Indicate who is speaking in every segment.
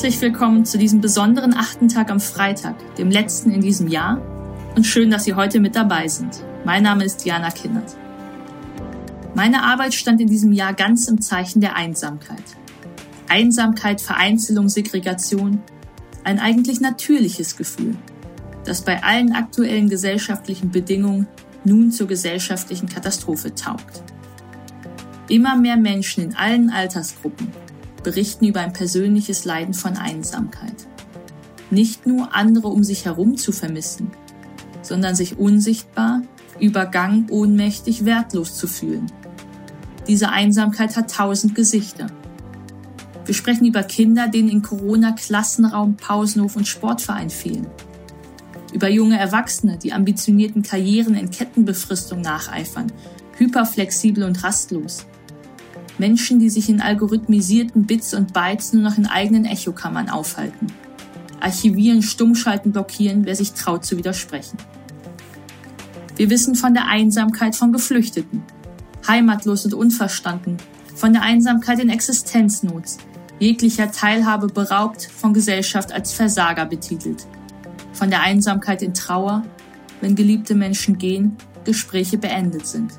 Speaker 1: Herzlich willkommen zu diesem besonderen achten Tag am Freitag, dem letzten in diesem Jahr. Und schön, dass Sie heute mit dabei sind. Mein Name ist Diana Kindert. Meine Arbeit stand in diesem Jahr ganz im Zeichen der Einsamkeit. Einsamkeit, Vereinzelung, Segregation. Ein eigentlich natürliches Gefühl, das bei allen aktuellen gesellschaftlichen Bedingungen nun zur gesellschaftlichen Katastrophe taugt. Immer mehr Menschen in allen Altersgruppen berichten über ein persönliches Leiden von Einsamkeit. Nicht nur andere um sich herum zu vermissen, sondern sich unsichtbar, übergangen, ohnmächtig, wertlos zu fühlen. Diese Einsamkeit hat tausend Gesichter. Wir sprechen über Kinder, denen in Corona Klassenraum, Pausenhof und Sportverein fehlen. Über junge Erwachsene, die ambitionierten Karrieren in Kettenbefristung nacheifern, hyperflexibel und rastlos. Menschen, die sich in algorithmisierten Bits und Bytes nur noch in eigenen Echokammern aufhalten. Archivieren, stummschalten, blockieren, wer sich traut zu widersprechen. Wir wissen von der Einsamkeit von Geflüchteten, heimatlos und unverstanden, von der Einsamkeit in Existenznot, jeglicher Teilhabe beraubt, von Gesellschaft als Versager betitelt, von der Einsamkeit in Trauer, wenn geliebte Menschen gehen, Gespräche beendet sind.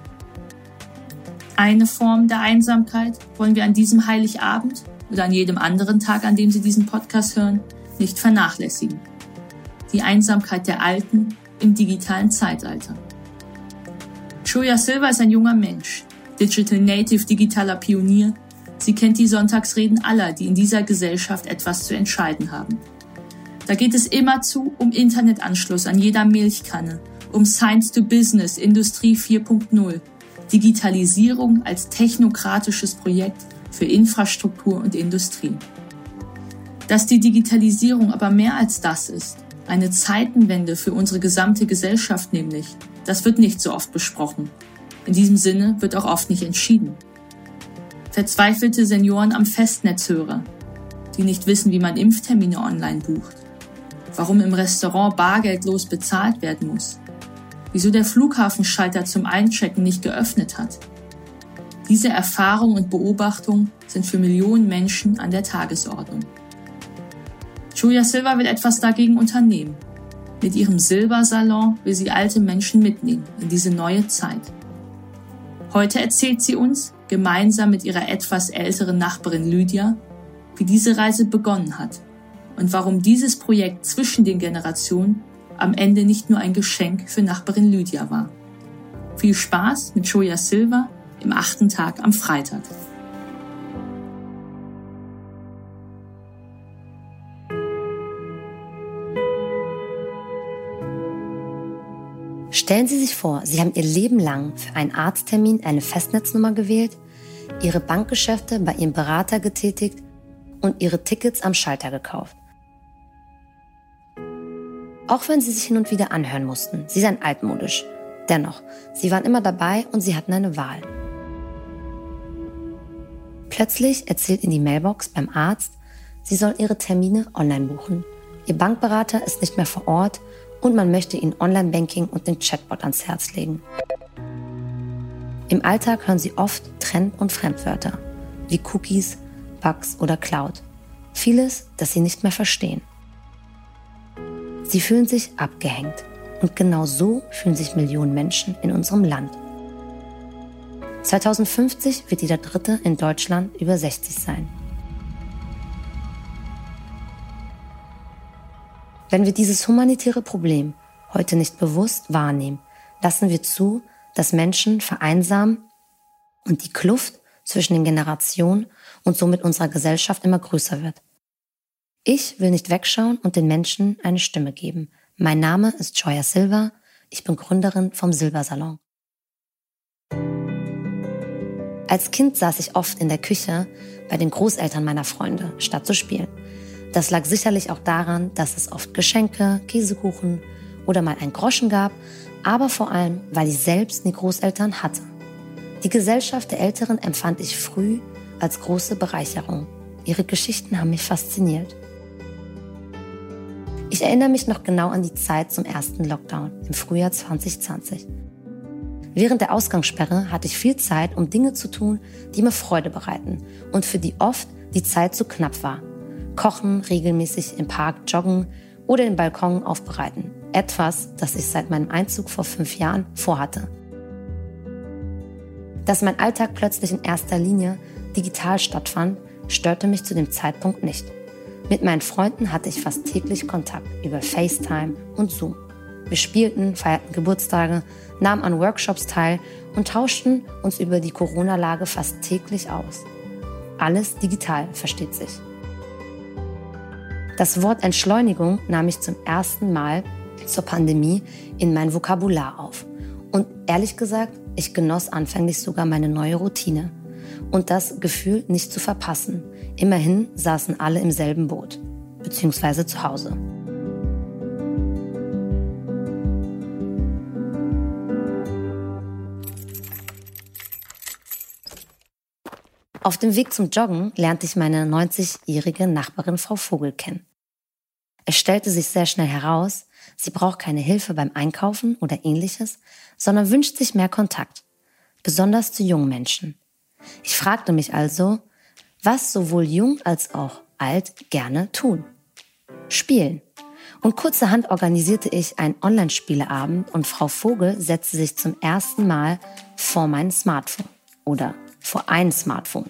Speaker 1: Eine Form der Einsamkeit wollen wir an diesem Heiligabend oder an jedem anderen Tag, an dem Sie diesen Podcast hören, nicht vernachlässigen. Die Einsamkeit der Alten im digitalen Zeitalter. Julia Silva ist ein junger Mensch, Digital Native, digitaler Pionier. Sie kennt die Sonntagsreden aller, die in dieser Gesellschaft etwas zu entscheiden haben. Da geht es immerzu um Internetanschluss an jeder Milchkanne, um Science to Business, Industrie 4.0, Digitalisierung als technokratisches Projekt für Infrastruktur und Industrie. Dass die Digitalisierung aber mehr als das ist, eine Zeitenwende für unsere gesamte Gesellschaft nämlich, das wird nicht so oft besprochen. In diesem Sinne wird auch oft nicht entschieden. Verzweifelte Senioren am Festnetzhörer, die nicht wissen, wie man Impftermine online bucht, warum im Restaurant bargeldlos bezahlt werden muss, wieso der Flughafenschalter zum Einchecken nicht geöffnet hat. Diese Erfahrung und Beobachtung sind für Millionen Menschen an der Tagesordnung. Julia Silva will etwas dagegen unternehmen. Mit ihrem Silbersalon will sie alte Menschen mitnehmen in diese neue Zeit. Heute erzählt sie uns, gemeinsam mit ihrer etwas älteren Nachbarin Lydia, wie diese Reise begonnen hat und warum dieses Projekt zwischen den Generationen am Ende nicht nur ein Geschenk für Nachbarin Lydia war. Viel Spaß mit Joya Silva im achten Tag am Freitag.
Speaker 2: Stellen Sie sich vor, Sie haben Ihr Leben lang für einen Arzttermin eine Festnetznummer gewählt, Ihre Bankgeschäfte bei Ihrem Berater getätigt und Ihre Tickets am Schalter gekauft. Auch wenn sie sich hin und wieder anhören mussten, sie seien altmodisch. Dennoch, sie waren immer dabei und sie hatten eine Wahl. Plötzlich erzählt ihnen die Mailbox beim Arzt, sie sollen ihre Termine online buchen. Ihr Bankberater ist nicht mehr vor Ort und man möchte ihnen Online-Banking und den Chatbot ans Herz legen. Im Alltag hören sie oft Trend- und Fremdwörter, wie Cookies, Bugs oder Cloud. Vieles, das sie nicht mehr verstehen. Sie fühlen sich abgehängt. Und genau so fühlen sich Millionen Menschen in unserem Land. 2050 wird jeder Dritte in Deutschland über 60 sein. Wenn wir dieses humanitäre Problem heute nicht bewusst wahrnehmen, lassen wir zu, dass Menschen vereinsamen und die Kluft zwischen den Generationen und somit unserer Gesellschaft immer größer wird. Ich will nicht wegschauen und den Menschen eine Stimme geben. Mein Name ist Joya Silva. Ich bin Gründerin vom Silbersalon. Als Kind saß ich oft in der Küche bei den Großeltern meiner Freunde, statt zu spielen. Das lag sicherlich auch daran, dass es oft Geschenke, Käsekuchen oder mal ein Groschen gab, aber vor allem, weil ich selbst die Großeltern hatte. Die Gesellschaft der Älteren empfand ich früh als große Bereicherung. Ihre Geschichten haben mich fasziniert. Ich erinnere mich noch genau an die Zeit zum ersten Lockdown im Frühjahr 2020. Während der Ausgangssperre hatte ich viel Zeit, um Dinge zu tun, die mir Freude bereiten und für die oft die Zeit zu knapp war. kochen, regelmäßig im Park joggen oder den Balkon aufbereiten. Etwas, das ich seit meinem Einzug vor fünf Jahren vorhatte. Dass mein Alltag plötzlich in erster Linie digital stattfand, störte mich zu dem Zeitpunkt nicht. Mit meinen Freunden hatte ich fast täglich Kontakt über FaceTime und Zoom. Wir spielten, feierten Geburtstage, nahmen an Workshops teil und tauschten uns über die Corona-Lage fast täglich aus. Alles digital, versteht sich. Das Wort Entschleunigung nahm ich zum ersten Mal zur Pandemie in mein Vokabular auf. Und ehrlich gesagt, ich genoss anfänglich sogar meine neue Routine und das Gefühl, nicht zu verpassen. Immerhin saßen alle im selben Boot, beziehungsweise zu Hause. Auf dem Weg zum Joggen lernte ich meine 90-jährige Nachbarin Frau Vogel kennen. Es stellte sich sehr schnell heraus, sie braucht keine Hilfe beim Einkaufen oder ähnliches, sondern wünscht sich mehr Kontakt, besonders zu jungen Menschen. Ich fragte mich also, was sowohl jung als auch alt gerne tun. Spielen. Und kurzerhand organisierte ich einen Online-Spieleabend und Frau Vogel setzte sich zum ersten Mal vor mein Smartphone oder vor ein Smartphone.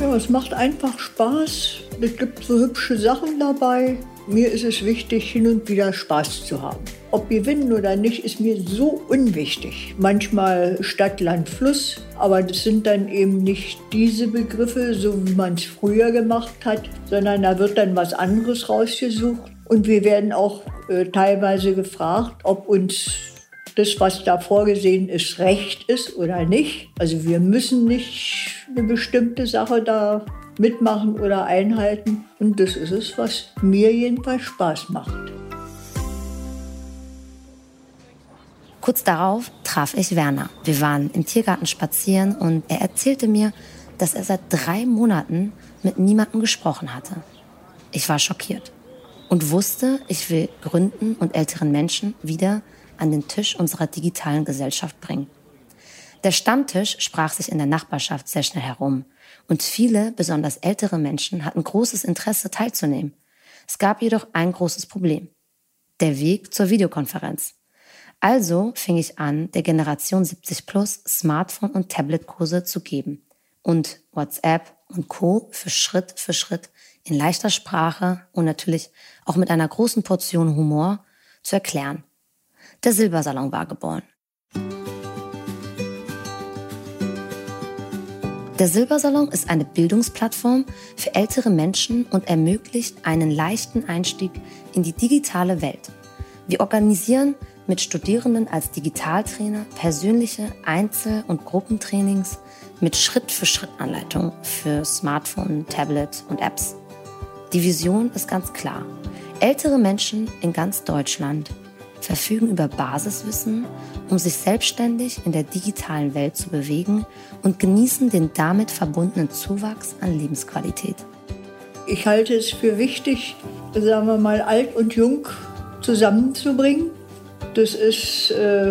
Speaker 3: Ja, es macht einfach Spaß. Es gibt so hübsche Sachen dabei. Mir ist es wichtig, hin und wieder Spaß zu haben. Ob gewinnen oder nicht, ist mir so unwichtig. Manchmal Stadt, Land, Fluss, aber das sind dann eben nicht diese Begriffe, so wie man es früher gemacht hat, sondern da wird dann was anderes rausgesucht. Und wir werden auch äh, teilweise gefragt, ob uns das, was da vorgesehen ist, recht ist oder nicht. Also wir müssen nicht eine bestimmte Sache da mitmachen oder einhalten. Und das ist es, was mir jedenfalls Spaß macht.
Speaker 2: Kurz darauf traf ich Werner. Wir waren im Tiergarten spazieren und er erzählte mir, dass er seit drei Monaten mit niemandem gesprochen hatte. Ich war schockiert und wusste, ich will Gründen und älteren Menschen wieder an den Tisch unserer digitalen Gesellschaft bringen. Der Stammtisch sprach sich in der Nachbarschaft sehr schnell herum und viele, besonders ältere Menschen, hatten großes Interesse teilzunehmen. Es gab jedoch ein großes Problem. Der Weg zur Videokonferenz. Also fing ich an, der Generation 70 Plus Smartphone- und Tablet-Kurse zu geben und WhatsApp und Co. für Schritt für Schritt in leichter Sprache und natürlich auch mit einer großen Portion Humor zu erklären. Der Silbersalon war geboren. Der Silbersalon ist eine Bildungsplattform für ältere Menschen und ermöglicht einen leichten Einstieg in die digitale Welt. Wir organisieren mit Studierenden als Digitaltrainer persönliche Einzel- und Gruppentrainings mit Schritt-für-Schritt-Anleitung für Smartphone, Tablet und Apps. Die Vision ist ganz klar. Ältere Menschen in ganz Deutschland verfügen über Basiswissen, um sich selbstständig in der digitalen Welt zu bewegen und genießen den damit verbundenen Zuwachs an Lebensqualität.
Speaker 3: Ich halte es für wichtig, sagen wir mal, alt und jung zusammenzubringen. Das ist äh,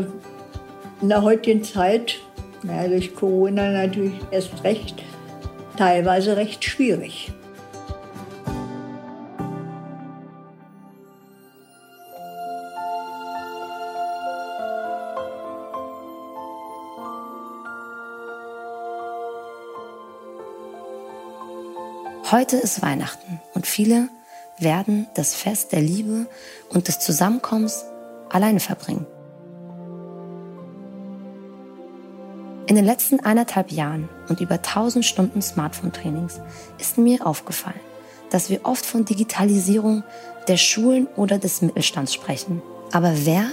Speaker 3: in der heutigen Zeit, naja, durch Corona natürlich erst recht, teilweise recht schwierig.
Speaker 2: Heute ist Weihnachten und viele werden das Fest der Liebe und des Zusammenkommens alleine verbringen. In den letzten eineinhalb Jahren und über 1000 Stunden Smartphone-Trainings ist mir aufgefallen, dass wir oft von Digitalisierung der Schulen oder des Mittelstands sprechen. Aber wer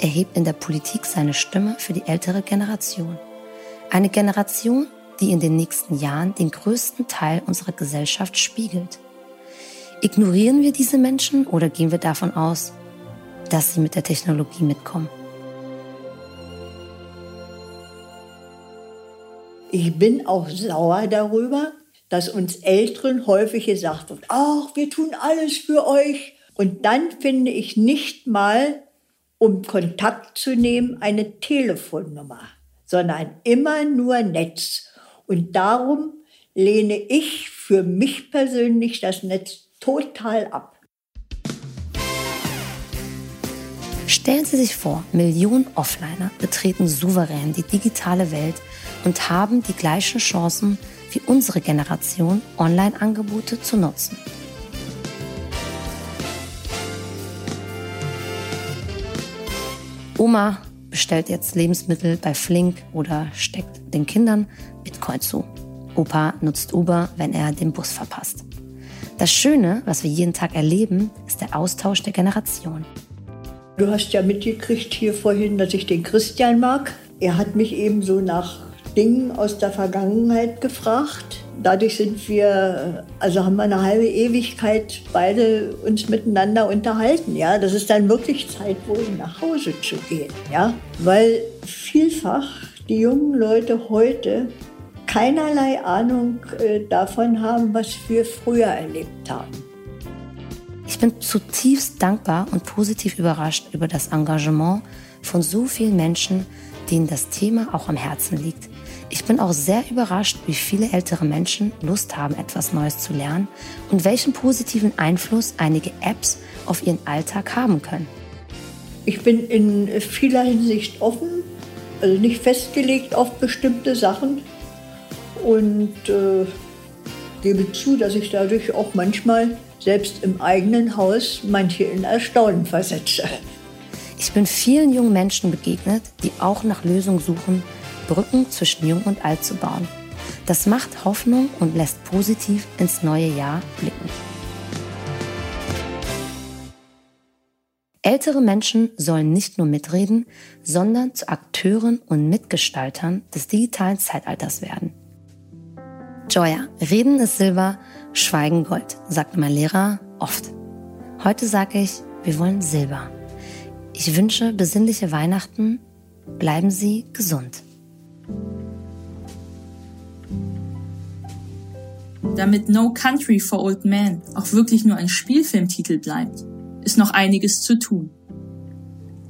Speaker 2: erhebt in der Politik seine Stimme für die ältere Generation? Eine Generation, die in den nächsten Jahren den größten Teil unserer Gesellschaft spiegelt. Ignorieren wir diese Menschen oder gehen wir davon aus, dass sie mit der Technologie mitkommen?
Speaker 3: Ich bin auch sauer darüber, dass uns Älteren häufig gesagt wird, ach, wir tun alles für euch. Und dann finde ich nicht mal, um Kontakt zu nehmen, eine Telefonnummer, sondern immer nur Netz. Und darum lehne ich für mich persönlich das Netz total ab.
Speaker 2: Stellen Sie sich vor, Millionen Offliner betreten souverän die digitale Welt und haben die gleichen Chancen wie unsere Generation, Online-Angebote zu nutzen. Oma bestellt jetzt Lebensmittel bei Flink oder steckt den Kindern Bitcoin zu. Opa nutzt Uber, wenn er den Bus verpasst. Das Schöne, was wir jeden Tag erleben, ist der Austausch der Generation.
Speaker 3: Du hast ja mitgekriegt hier vorhin, dass ich den Christian mag. Er hat mich eben so nach Dingen aus der Vergangenheit gefragt. Dadurch sind wir, also haben wir eine halbe Ewigkeit beide uns miteinander unterhalten. Ja, das ist dann wirklich Zeit, wohl nach Hause zu gehen. Ja, weil vielfach die jungen Leute heute keinerlei Ahnung äh, davon haben, was wir früher erlebt haben.
Speaker 2: Ich bin zutiefst dankbar und positiv überrascht über das Engagement von so vielen Menschen, denen das Thema auch am Herzen liegt. Ich bin auch sehr überrascht, wie viele ältere Menschen Lust haben, etwas Neues zu lernen und welchen positiven Einfluss einige Apps auf ihren Alltag haben können.
Speaker 3: Ich bin in vieler Hinsicht offen, also nicht festgelegt auf bestimmte Sachen und äh, gebe zu, dass ich dadurch auch manchmal selbst im eigenen Haus manche in Erstaunen versetze.
Speaker 2: Ich bin vielen jungen Menschen begegnet, die auch nach Lösungen suchen, Brücken zwischen Jung und Alt zu bauen. Das macht Hoffnung und lässt positiv ins neue Jahr blicken. Ältere Menschen sollen nicht nur mitreden, sondern zu Akteuren und Mitgestaltern des digitalen Zeitalters werden. Joya, Reden ist Silber, Schweigen Gold, sagte mein Lehrer oft. Heute sage ich, wir wollen Silber. Ich wünsche besinnliche Weihnachten. Bleiben Sie gesund.
Speaker 1: Damit No Country for Old Men auch wirklich nur ein Spielfilmtitel bleibt, ist noch einiges zu tun.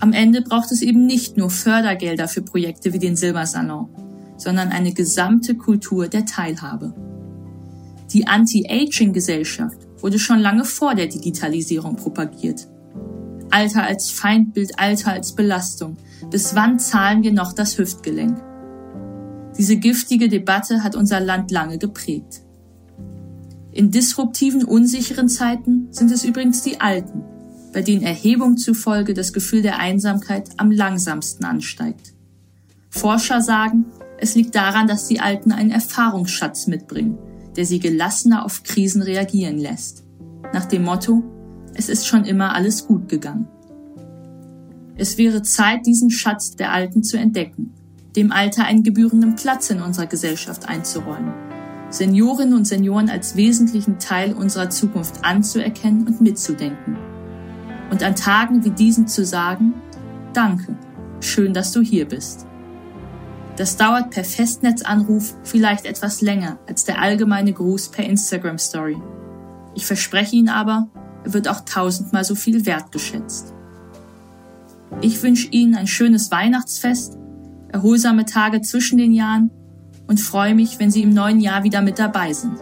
Speaker 1: Am Ende braucht es eben nicht nur Fördergelder für Projekte wie den Silbersalon, sondern eine gesamte Kultur der Teilhabe. Die Anti-Aging-Gesellschaft wurde schon lange vor der Digitalisierung propagiert. Alter als Feindbild, Alter als Belastung. Bis wann zahlen wir noch das Hüftgelenk? Diese giftige Debatte hat unser Land lange geprägt. In disruptiven, unsicheren Zeiten sind es übrigens die Alten, bei denen Erhebung zufolge das Gefühl der Einsamkeit am langsamsten ansteigt. Forscher sagen, es liegt daran, dass die Alten einen Erfahrungsschatz mitbringen, der sie gelassener auf Krisen reagieren lässt. Nach dem Motto, es ist schon immer alles gut gegangen. Es wäre Zeit, diesen Schatz der Alten zu entdecken, dem Alter einen gebührenden Platz in unserer Gesellschaft einzuräumen, Seniorinnen und Senioren als wesentlichen Teil unserer Zukunft anzuerkennen und mitzudenken. Und an Tagen wie diesen zu sagen, Danke, schön, dass du hier bist. Das dauert per Festnetzanruf vielleicht etwas länger als der allgemeine Gruß per Instagram Story. Ich verspreche Ihnen aber, er wird auch tausendmal so viel wertgeschätzt. Ich wünsche Ihnen ein schönes Weihnachtsfest, erholsame Tage zwischen den Jahren und freue mich, wenn Sie im neuen Jahr wieder mit dabei sind.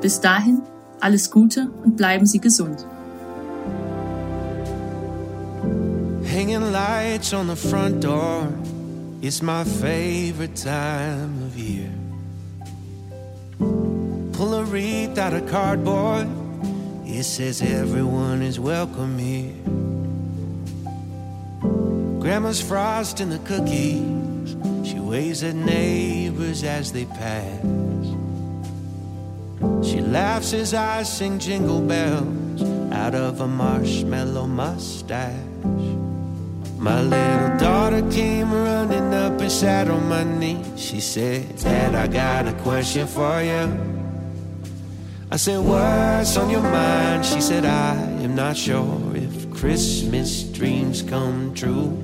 Speaker 1: Bis dahin, alles Gute und bleiben Sie gesund. Hanging lights on the front door. It's my favorite time of year. Pull a wreath out of cardboard. It says everyone is welcome here. Grandma's frosting the cookies. She waves at neighbors as they pass. She laughs as I sing jingle bells out of a marshmallow mustache. My little daughter came running up and sat on my knee. She said, Dad, I got a question for you. I said, What's on your mind? She said, I am not sure if Christmas dreams come true.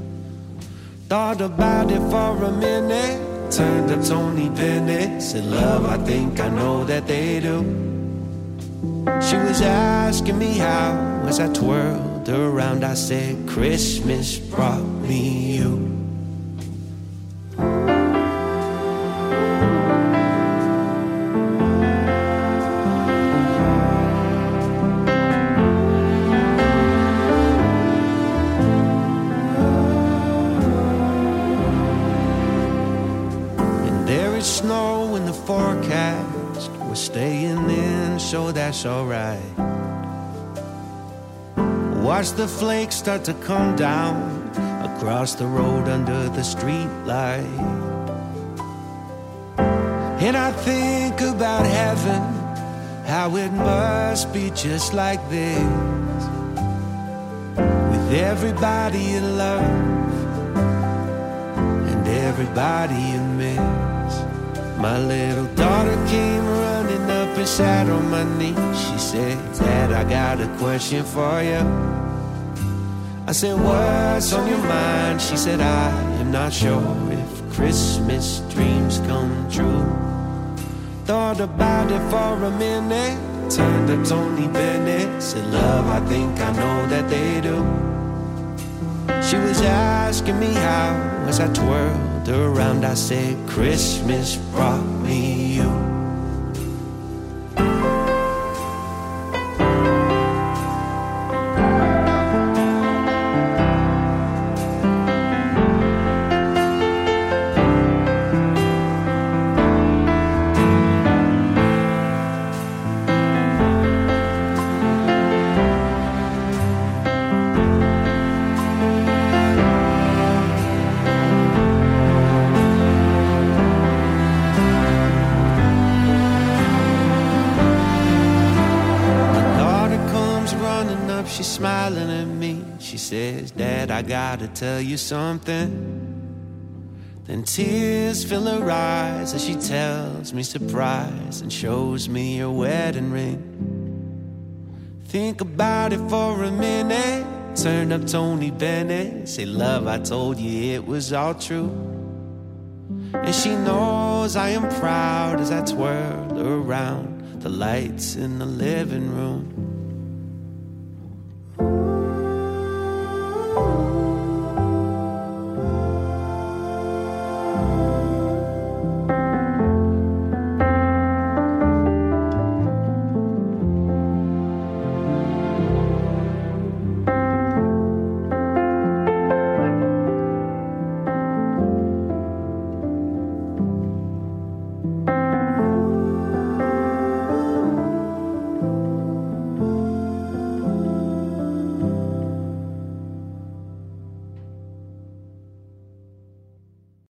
Speaker 1: Thought about it for a minute. Turned up Tony Bennett. Said, Love, I think I know that they do. She was asking me how as I twirled around, I said, Christmas brought me you. there is Snow in the forecast.
Speaker 4: We're staying in, so that's alright. Watch the flakes start to come down across the road under the street light. And I think about heaven, how it must be just like this. With everybody in love and everybody you miss. My little daughter came running up and sat on my knee. She said, Dad, I got a question for you. I said, What's on your mind? She said, I am not sure if Christmas dreams come true. Thought about it for a minute. Turned to Tony Bennett. Said, Love, I think I know that they do. She was asking me how as I twirled around. I said, Christmas brought me She's smiling at me. She says, Dad, I gotta tell you something. Then tears fill her eyes as she tells me surprise and shows me her wedding ring. Think about it for a minute. Turn up Tony Bennett. Say, Love, I told you it was all true. And she knows I am proud as I twirl around the lights in the living room.